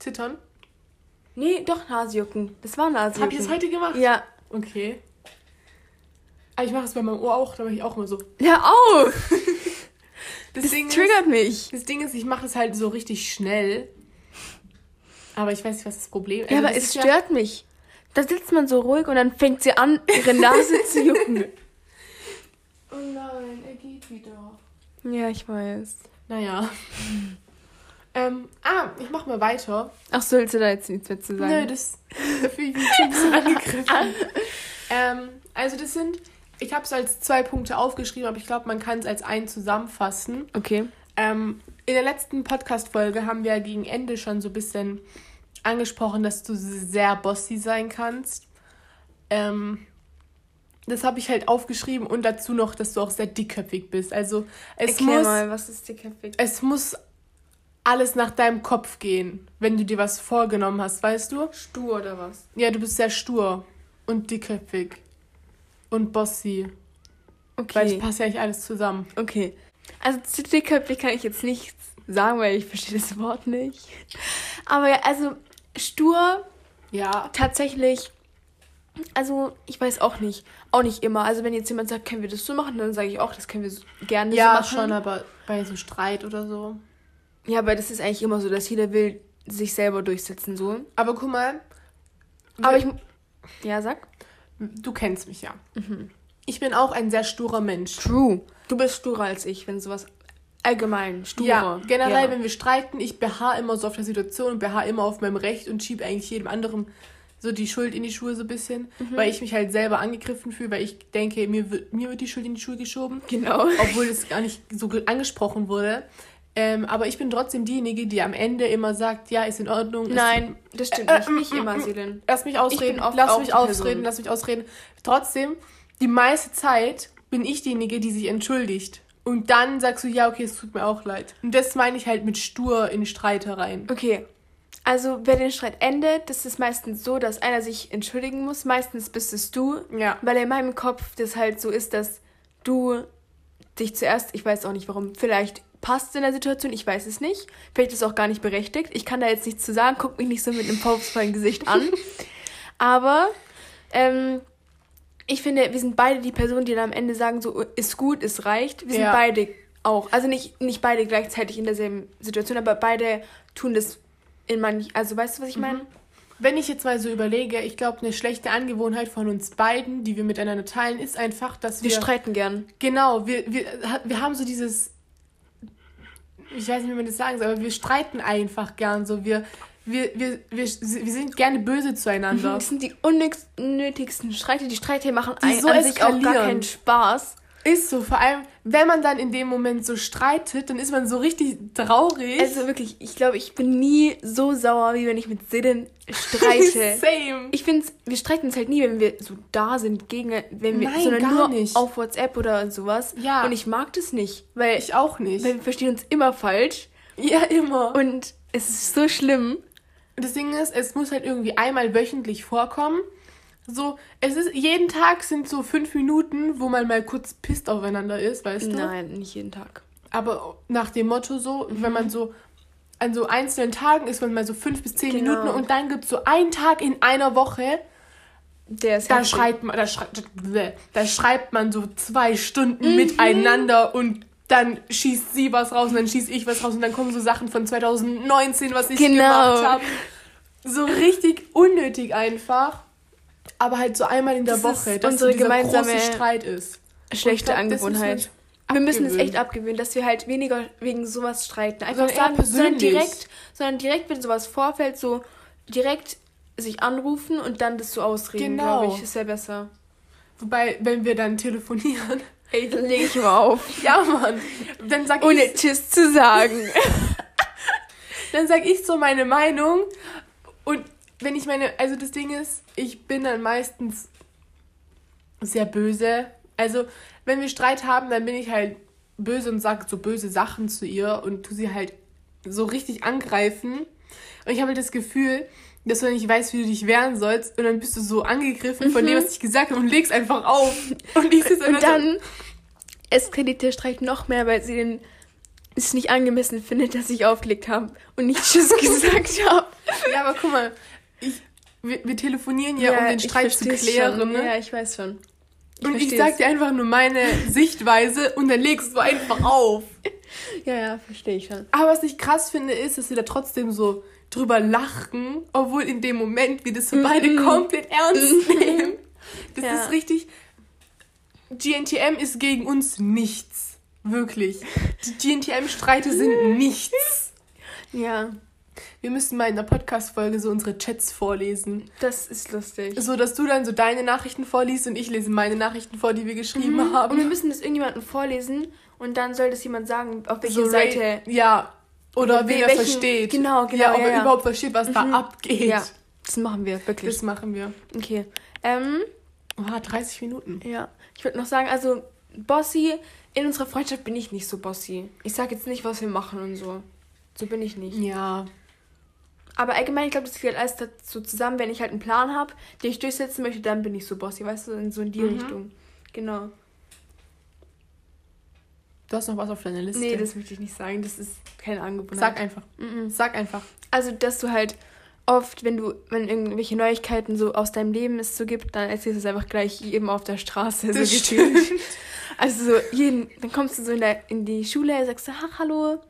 Speaker 1: zittern.
Speaker 2: Nee, doch Nasejucken. Das war Nasejucken.
Speaker 1: Habe ich das heute gemacht?
Speaker 2: Ja.
Speaker 1: Okay. Aber ich mache es bei meinem Ohr auch, da mache ich auch immer so.
Speaker 2: Hör auf!
Speaker 1: Das,
Speaker 2: Das
Speaker 1: Ding
Speaker 2: triggert mich.
Speaker 1: ist, das Ding ist, ich mache es halt so richtig schnell. Aber ich weiß nicht, was das Problem ist.
Speaker 2: Ja, aber
Speaker 1: Also das
Speaker 2: es stört mich. Da sitzt man so ruhig und dann fängt sie an, ihre Nase zu jucken.
Speaker 1: Oh nein, er geht wieder.
Speaker 2: Ja, ich weiß.
Speaker 1: Naja. ähm, ah, ich mach mal weiter.
Speaker 2: Ach, sollst du da jetzt nichts mehr zu sagen?
Speaker 1: Nö, das da fühle ich mich schon ein bisschen angegriffen. ähm, also das sind, ich habe es als zwei Punkte aufgeschrieben, aber ich glaube, man kann es als einen zusammenfassen.
Speaker 2: Okay.
Speaker 1: Ähm, in der letzten Podcast-Folge haben wir ja gegen Ende schon so ein bisschen angesprochen, dass du sehr bossy sein kannst. Ähm, das habe ich halt aufgeschrieben und dazu noch, dass du auch sehr dickköpfig bist. Also es
Speaker 2: Erklär
Speaker 1: muss,
Speaker 2: mal, was ist dickköpfig?
Speaker 1: es muss alles nach deinem Kopf gehen, wenn du dir was vorgenommen hast, weißt du?
Speaker 2: Stur oder was?
Speaker 1: Ja, du bist sehr stur und dickköpfig und bossy. Weil
Speaker 2: Okay.
Speaker 1: das passt ja nicht alles zusammen.
Speaker 2: Okay. Also zu dickköpfig kann ich jetzt nichts sagen, weil ich verstehe das Wort nicht. Aber ja, also stur
Speaker 1: Ja,
Speaker 2: tatsächlich, also ich weiß auch nicht, auch nicht immer. Also wenn jetzt jemand sagt, können wir das so machen, dann sage ich auch, das können wir so, gerne
Speaker 1: ja
Speaker 2: so machen.
Speaker 1: schon, aber bei so Streit oder so.
Speaker 2: Ja, aber das ist eigentlich immer so, dass jeder will sich selber durchsetzen so.
Speaker 1: Aber guck mal,
Speaker 2: Aber ich, ja, sag.
Speaker 1: Du kennst mich ja.
Speaker 2: Mhm.
Speaker 1: Ich bin auch ein sehr sturer Mensch.
Speaker 2: True. Du bist sturer als ich, wenn sowas allgemein sturer.
Speaker 1: Ja, generell,
Speaker 2: Ja.
Speaker 1: wenn wir streiten, ich beharre immer so auf der Situation und beharre immer auf meinem Recht und schiebe eigentlich jedem anderen so die Schuld in die Schuhe so ein bisschen,
Speaker 2: Mhm.
Speaker 1: weil ich mich halt selber angegriffen fühle, weil ich denke, mir wird, mir wird die Schuld in die Schuhe geschoben,
Speaker 2: Genau.
Speaker 1: obwohl es gar nicht so ge- angesprochen wurde. Ähm, aber ich bin trotzdem diejenige, die am Ende immer sagt, ja, ist in Ordnung. ist-
Speaker 2: Nein, das stimmt
Speaker 1: Äh,
Speaker 2: nicht.
Speaker 1: äh,
Speaker 2: Nicht
Speaker 1: äh,
Speaker 2: immer,
Speaker 1: äh,
Speaker 2: Selin.
Speaker 1: Lass mich ausreden, lass mich ausreden, lass mich ausreden. Trotzdem, die meiste Zeit bin ich diejenige, die sich entschuldigt. Und dann sagst du, ja, okay, es tut mir auch leid. Und das meine ich halt mit stur in Streitereien.
Speaker 2: Okay. Also, wer den Streit endet, das ist meistens so, dass einer sich entschuldigen muss. Meistens bist es du.
Speaker 1: Ja.
Speaker 2: Weil in meinem Kopf das halt so ist, dass du dich zuerst, ich weiß auch nicht warum, vielleicht passt in der Situation, ich weiß es nicht. Vielleicht ist es auch gar nicht berechtigt. Ich kann da jetzt nichts zu sagen, guck mich nicht so mit einem vorwurfsvollen Gesicht an. Aber ähm, ich finde, wir sind beide die Personen, die dann am Ende sagen, so ist gut, es reicht. Wir sind
Speaker 1: Ja.
Speaker 2: beide auch. Also nicht, nicht beide gleichzeitig in derselben Situation, aber beide tun das in manch, also weißt du, was ich meine?
Speaker 1: Wenn ich jetzt mal so überlege, ich glaube, eine schlechte Angewohnheit von uns beiden, die wir miteinander teilen, ist einfach, dass
Speaker 2: Wir
Speaker 1: wir.
Speaker 2: streiten gern.
Speaker 1: genau, wir, wir, wir haben so dieses. Ich weiß nicht, wie man das sagen soll, aber wir streiten einfach gern so. Wir, wir, wir, wir, wir sind gerne böse zueinander.
Speaker 2: Das sind die unnötigsten- Streite. Die Streite machen
Speaker 1: Die
Speaker 2: ein,
Speaker 1: so
Speaker 2: an sich auch gar keinen Spaß.
Speaker 1: Ist so, vor allem, wenn man dann in dem Moment so streitet, dann ist man so richtig traurig.
Speaker 2: Also wirklich, ich glaube, ich bin nie so sauer, wie wenn ich mit Sinnen streite.
Speaker 1: Same.
Speaker 2: ich finde, wir streiten uns halt nie, wenn wir so da sind, gegen, wenn wir,
Speaker 1: Nein,
Speaker 2: sondern
Speaker 1: gar
Speaker 2: nur
Speaker 1: nicht.
Speaker 2: auf WhatsApp oder sowas.
Speaker 1: Ja.
Speaker 2: Und ich mag das nicht, weil,
Speaker 1: Ich auch nicht.
Speaker 2: weil wir verstehen uns immer falsch.
Speaker 1: ja, immer. Und
Speaker 2: Und es ist so schlimm.
Speaker 1: das Ding ist, es muss halt irgendwie einmal wöchentlich vorkommen. So, es ist, jeden Tag sind so fünf Minuten, wo man mal kurz pisst aufeinander ist, weißt du?
Speaker 2: Nein, nicht jeden Tag.
Speaker 1: Aber nach dem Motto so, wenn man so an so einzelnen Tagen ist, man mal so fünf bis zehn
Speaker 2: Genau.
Speaker 1: Minuten und dann gibt es so einen Tag in einer Woche,
Speaker 2: Der ist
Speaker 1: da
Speaker 2: heftig.
Speaker 1: schreibt man, da, schrei da schreibt man so zwei Stunden miteinander und dann schießt sie was raus und dann schieß ich was raus und dann kommen so Sachen von 2019, was ich
Speaker 2: Genau.
Speaker 1: gemacht habe. So richtig unnötig einfach. Aber halt so einmal in der
Speaker 2: Das
Speaker 1: Woche, dass
Speaker 2: unsere
Speaker 1: so
Speaker 2: gemeinsame
Speaker 1: große Streit ist.
Speaker 2: Schlechte
Speaker 1: glaub,
Speaker 2: Angewohnheit. Wir müssen es echt abgewöhnen, dass wir halt weniger wegen sowas streiten. Einfach
Speaker 1: Sondern eher
Speaker 2: sagen, sondern
Speaker 1: persönlich.
Speaker 2: direkt, sondern direkt, wenn sowas vorfällt, so direkt sich anrufen und dann das so ausreden,
Speaker 1: Genau.
Speaker 2: glaube ich. Ist ja besser.
Speaker 1: Wobei, wenn wir dann telefonieren,
Speaker 2: Ey, dann lege ich mal auf.
Speaker 1: ja Mann, dann sag
Speaker 2: Ohne
Speaker 1: ich,
Speaker 2: Tschüss zu sagen.
Speaker 1: dann sag ich so meine Meinung und wenn ich meine, also das Ding ist, ich bin dann meistens sehr böse. Also, wenn wir Streit haben, dann bin ich halt böse und sag so böse Sachen zu ihr und tu sie halt so richtig angreifen. Und ich habe halt das Gefühl, dass du nicht weißt, wie du dich wehren sollst. Und dann bist du so angegriffen von dem, was ich gesagt habe und legst einfach auf. Und ich sitze
Speaker 2: Und
Speaker 1: so-
Speaker 2: dann eskaliert der Streit noch mehr, weil sie den es nicht angemessen findet, dass ich aufgelegt habe und nicht Tschüss gesagt habe.
Speaker 1: Ja, aber guck mal, ich, wir, wir telefonieren ja, um den
Speaker 2: ich
Speaker 1: Streit zu klären.
Speaker 2: Schon.
Speaker 1: Ne?
Speaker 2: Ja, ich weiß schon.
Speaker 1: und ich sag dir einfach nur meine Sichtweise und dann legst du einfach auf.
Speaker 2: Ja, ja, verstehe ich schon.
Speaker 1: Aber was ich krass finde, ist, dass wir da trotzdem so drüber lachen, obwohl in dem Moment wir das so beide komplett ernst nehmen. Das
Speaker 2: Ja.
Speaker 1: ist richtig. GNTM ist gegen uns nichts. Wirklich. Die GNTM-Streite sind nichts.
Speaker 2: Ja,
Speaker 1: Wir müssen mal in der Podcast-Folge so unsere Chats vorlesen.
Speaker 2: das ist lustig.
Speaker 1: So, dass du dann so deine Nachrichten vorliest und ich lese meine Nachrichten vor, die wir geschrieben
Speaker 2: Und wir
Speaker 1: haben.
Speaker 2: müssen das irgendjemandem vorlesen und dann soll das jemand sagen, auf welche
Speaker 1: So
Speaker 2: Seite.
Speaker 1: Ja. Oder wen er versteht.
Speaker 2: genau, genau,
Speaker 1: Ja, ob
Speaker 2: ja,
Speaker 1: er
Speaker 2: ja.
Speaker 1: überhaupt versteht, was da
Speaker 2: Mhm.
Speaker 1: abgeht.
Speaker 2: Ja, das machen wir, wirklich.
Speaker 1: Das machen wir.
Speaker 2: Okay. Ähm,
Speaker 1: Oha, 30 Minuten.
Speaker 2: ja. Ich würde noch sagen, also, Bossy, in unserer Freundschaft bin ich nicht so bossy. Ich sage jetzt nicht, was wir machen und so. So bin ich nicht.
Speaker 1: Ja.
Speaker 2: Aber allgemein, ich glaube, das geht alles dazu zusammen, wenn ich halt einen Plan habe, den ich durchsetzen möchte, dann bin ich so bossy, weißt du, in so in die
Speaker 1: Mhm.
Speaker 2: Richtung. Genau.
Speaker 1: Du hast noch was auf deiner Liste.
Speaker 2: Nee, das möchte ich nicht sagen. Das ist keine Angewohnheit.
Speaker 1: Sag einfach.
Speaker 2: Mhm.
Speaker 1: Sag einfach.
Speaker 2: Also, dass du halt oft, wenn du, wenn irgendwelche Neuigkeiten so aus deinem Leben es so gibt, dann erzählst du es einfach gleich jedem auf der Straße.
Speaker 1: Das
Speaker 2: so
Speaker 1: stimmt.
Speaker 2: gefühlt. Also so jeden, dann kommst du so in, der, in die Schule, sagst du, ach hallo,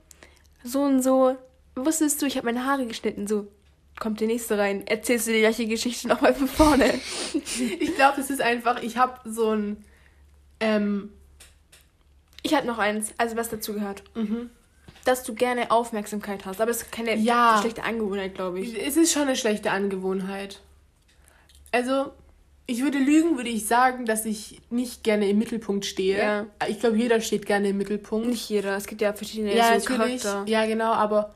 Speaker 2: so und so. Wusstest du, ich habe meine Haare geschnitten, so. Kommt der nächste rein, erzählst du die gleiche Geschichte nochmal von vorne.
Speaker 1: Ich glaube, es ist einfach, ich habe so ein. Ähm,
Speaker 2: Ich hatte noch eins, also was dazu gehört.
Speaker 1: mhm.
Speaker 2: Dass du gerne Aufmerksamkeit hast, aber das ist keine
Speaker 1: Ja.
Speaker 2: schlechte Angewohnheit, glaube ich.
Speaker 1: Es ist schon eine schlechte Angewohnheit. Also, ich würde lügen, würde ich sagen, dass ich nicht gerne im Mittelpunkt stehe.
Speaker 2: Ja.
Speaker 1: Ich glaube, jeder steht gerne im Mittelpunkt.
Speaker 2: Nicht jeder, es gibt ja verschiedene
Speaker 1: ja,
Speaker 2: so
Speaker 1: natürlich.
Speaker 2: Charakter.
Speaker 1: Ja, genau, aber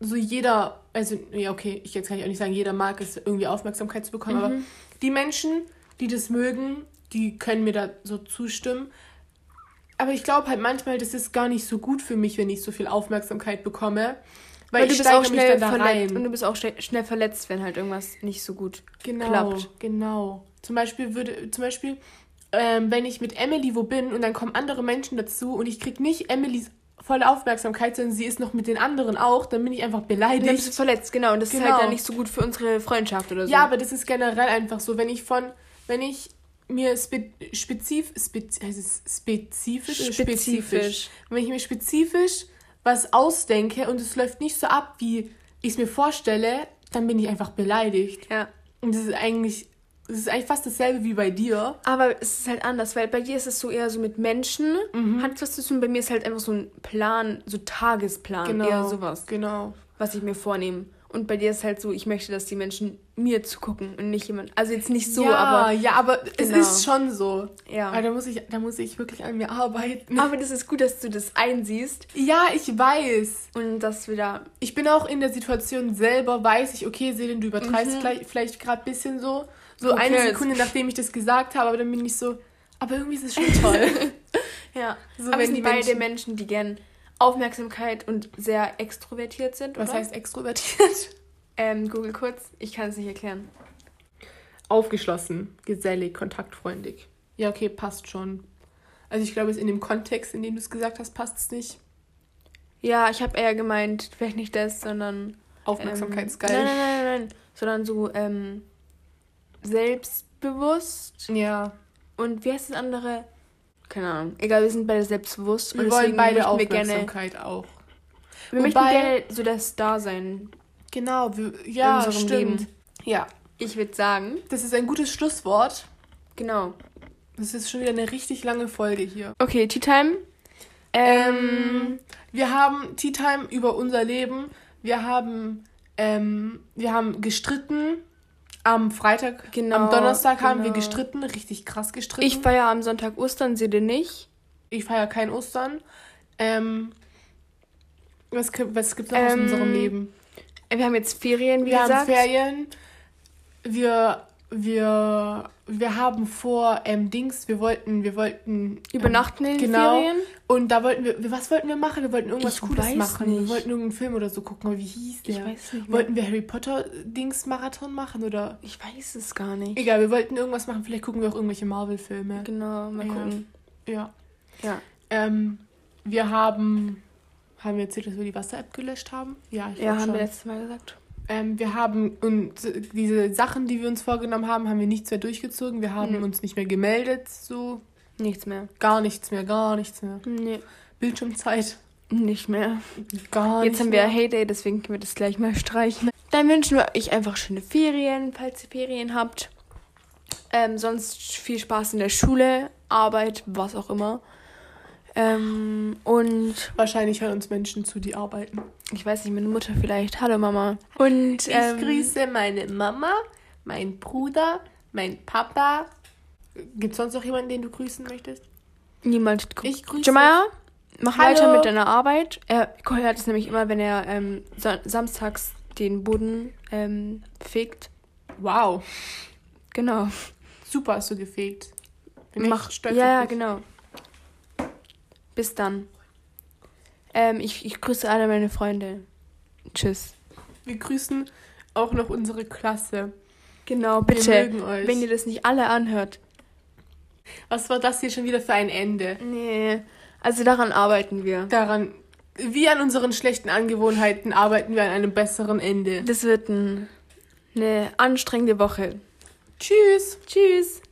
Speaker 1: so jeder, also, ja, okay, ich jetzt kann ich auch nicht sagen, jeder mag es, irgendwie Aufmerksamkeit zu bekommen,
Speaker 2: Mhm.
Speaker 1: aber die Menschen, die das mögen, die können mir da so zustimmen. Aber ich glaube halt manchmal, das ist gar nicht so gut für mich, wenn ich so viel Aufmerksamkeit bekomme. Weil,
Speaker 2: Weil du
Speaker 1: ich
Speaker 2: bist auch
Speaker 1: mich
Speaker 2: schnell verletzt und du bist auch schnell, schnell verletzt, wenn halt irgendwas nicht so gut
Speaker 1: Genau,
Speaker 2: klappt.
Speaker 1: genau. Zum Beispiel würde, zum Beispiel, ähm, wenn ich mit Emily wo bin und dann kommen andere Menschen dazu und ich krieg nicht Emilys volle Aufmerksamkeit, sondern sie ist noch mit den anderen auch, dann bin ich einfach
Speaker 2: Und dann bist du
Speaker 1: beleidigt.
Speaker 2: verletzt, genau. Und das ist
Speaker 1: Genau.
Speaker 2: halt dann nicht so gut für unsere Freundschaft oder so.
Speaker 1: Ja, aber das ist generell einfach so, wenn ich von, wenn ich mir spe spezif, spez heißt es spezifisch, oder
Speaker 2: Spezifisch.
Speaker 1: Wenn ich mir spezifisch was ausdenke und es läuft nicht so ab, wie ich es mir vorstelle, dann bin ich einfach beleidigt.
Speaker 2: Ja.
Speaker 1: Und das ist eigentlich, das ist eigentlich fast dasselbe wie bei dir.
Speaker 2: Aber es ist halt anders, weil bei dir ist es so eher so mit Menschen,
Speaker 1: Mhm.
Speaker 2: hat was zu tun. Bei mir ist halt einfach so ein Plan, so Tagesplan, eher sowas,
Speaker 1: Genau.
Speaker 2: was ich mir vornehme. Und bei dir ist halt so, ich möchte, dass die Menschen mir zugucken und nicht jemand. Also jetzt nicht so,
Speaker 1: ja,
Speaker 2: aber
Speaker 1: ja, aber es
Speaker 2: Genau.
Speaker 1: ist schon so.
Speaker 2: ja.
Speaker 1: Aber da muss ich, da muss ich wirklich an mir arbeiten.
Speaker 2: Aber das ist gut, dass du das einsiehst
Speaker 1: Ja, ich weiß.
Speaker 2: und dass wir da.
Speaker 1: Ich bin auch in der Situation selber, weiß ich, okay, Selin, du übertreibst
Speaker 2: Mhm.
Speaker 1: vielleicht, vielleicht gerade ein bisschen so. So
Speaker 2: Who
Speaker 1: eine? Sekunde, nachdem ich das gesagt habe, aber dann bin ich so, aber irgendwie ist es schon toll.
Speaker 2: Ja.
Speaker 1: So,
Speaker 2: aber
Speaker 1: wenn
Speaker 2: sind
Speaker 1: die
Speaker 2: beide
Speaker 1: Menschen-
Speaker 2: Menschen, die gern Aufmerksamkeit und sehr extrovertiert sind.
Speaker 1: Was
Speaker 2: oder?
Speaker 1: heißt extrovertiert?
Speaker 2: Ähm, Google kurz. Ich kann es nicht erklären.
Speaker 1: Aufgeschlossen, gesellig, kontaktfreundlich. Ja, okay, passt schon. Also ich glaube, es in dem Kontext, in dem du es gesagt hast, passt es nicht.
Speaker 2: Ja, ich habe eher gemeint, vielleicht nicht das, sondern.
Speaker 1: Aufmerksamkeitsgeil.
Speaker 2: Ähm, nein, nein, nein, nein. Sondern so ähm, selbstbewusst
Speaker 1: Ja.
Speaker 2: und wie heißt das andere? Keine Ahnung. Egal, wir sind beide selbstbewusst.
Speaker 1: Wir
Speaker 2: und
Speaker 1: wollen beide
Speaker 2: möchten wir gerne,
Speaker 1: Aufmerksamkeit auch.
Speaker 2: wir möchten
Speaker 1: Wobei-
Speaker 2: gerne so der Star sein
Speaker 1: Genau, wir, ja,
Speaker 2: in
Speaker 1: stimmt.
Speaker 2: Leben.
Speaker 1: Ja,
Speaker 2: Ich würde sagen,
Speaker 1: das ist ein gutes Schlusswort.
Speaker 2: genau.
Speaker 1: Das ist schon wieder eine richtig lange Folge hier.
Speaker 2: Okay, Tea Time. Ähm,
Speaker 1: Wir haben Tea Time über unser Leben. Wir haben, ähm, wir haben gestritten. Am Freitag,
Speaker 2: Genau,
Speaker 1: am Donnerstag haben wir
Speaker 2: genau.
Speaker 1: gestritten, richtig krass gestritten.
Speaker 2: ich feiere am Sonntag Ostern, ihr nicht.
Speaker 1: ich feiere kein Ostern. Ähm, was, gibt- was gibt es noch aus
Speaker 2: Ähm,
Speaker 1: unserem Leben?
Speaker 2: Wir haben jetzt Ferien, wie
Speaker 1: Wir
Speaker 2: gesagt.
Speaker 1: haben Ferien. Wir, wir, wir haben vor, ähm, Dings, wir wollten, wir wollten.
Speaker 2: Übernachten in den
Speaker 1: genau.
Speaker 2: Ferien.
Speaker 1: Und da wollten wir, was wollten wir machen? Wir wollten irgendwas
Speaker 2: Ich
Speaker 1: Cooles machen. Wir
Speaker 2: nicht.
Speaker 1: wollten irgendeinen Film oder so gucken, aber wie hieß der?
Speaker 2: Ich weiß nicht mehr.
Speaker 1: Wollten wir Harry Potter Dings Marathon machen oder?
Speaker 2: Ich weiß es gar nicht.
Speaker 1: Egal, wir wollten irgendwas machen. Vielleicht gucken wir auch irgendwelche Marvel-Filme.
Speaker 2: Genau, mal
Speaker 1: Ja.
Speaker 2: gucken.
Speaker 1: Ja.
Speaker 2: Ja.
Speaker 1: Ähm, wir haben, haben wir erzählt, dass wir die Wasser-App gelöscht haben? Ja, ich
Speaker 2: Ja, haben
Speaker 1: schon.
Speaker 2: wir letztes Mal gesagt.
Speaker 1: Ähm, wir haben und diese Sachen, die wir uns vorgenommen haben, haben wir nichts mehr durchgezogen. Wir haben
Speaker 2: Mhm.
Speaker 1: uns nicht mehr gemeldet, so
Speaker 2: Nichts mehr.
Speaker 1: gar nichts mehr, gar nichts mehr.
Speaker 2: Nee,
Speaker 1: Bildschirmzeit,
Speaker 2: nicht mehr.
Speaker 1: gar
Speaker 2: Jetzt haben wir
Speaker 1: mehr.
Speaker 2: Heyday, deswegen können wir das gleich mal streichen. Dann wünschen wir euch einfach schöne Ferien, falls ihr Ferien habt. Ähm, sonst viel Spaß in der Schule, Arbeit, was auch immer. Ähm, und
Speaker 1: Wahrscheinlich hören uns Menschen zu, die arbeiten.
Speaker 2: ich weiß nicht, meine Mutter vielleicht. Hallo Mama. Und
Speaker 1: Ich
Speaker 2: ähm,
Speaker 1: grüße meine Mama, meinen Bruder, mein Papa. Gibt es sonst noch jemanden, den du grüßen möchtest?
Speaker 2: niemand.
Speaker 1: Ich grüße.
Speaker 2: Jamaya, mach
Speaker 1: Hallo.
Speaker 2: weiter mit deiner Arbeit. Er hört es nämlich immer, wenn er ähm, sa samstags den Boden ähm, fegt.
Speaker 1: Wow,
Speaker 2: Genau.
Speaker 1: super hast du gefegt. Bin
Speaker 2: Mach,
Speaker 1: stolz
Speaker 2: ja, ja, genau. Bis dann. Ähm, ich, ich grüße alle meine Freunde. Tschüss.
Speaker 1: Wir grüßen auch noch unsere Klasse.
Speaker 2: Genau,
Speaker 1: Wir
Speaker 2: bitte.
Speaker 1: mögen euch.
Speaker 2: Wenn ihr das nicht alle anhört.
Speaker 1: Was war das hier schon wieder für ein Ende?
Speaker 2: Nee. Also daran arbeiten wir.
Speaker 1: Daran, wie an unseren schlechten Angewohnheiten, arbeiten wir an einem besseren Ende.
Speaker 2: Das wird ein, eine anstrengende Woche.
Speaker 1: Tschüss!
Speaker 2: Tschüss.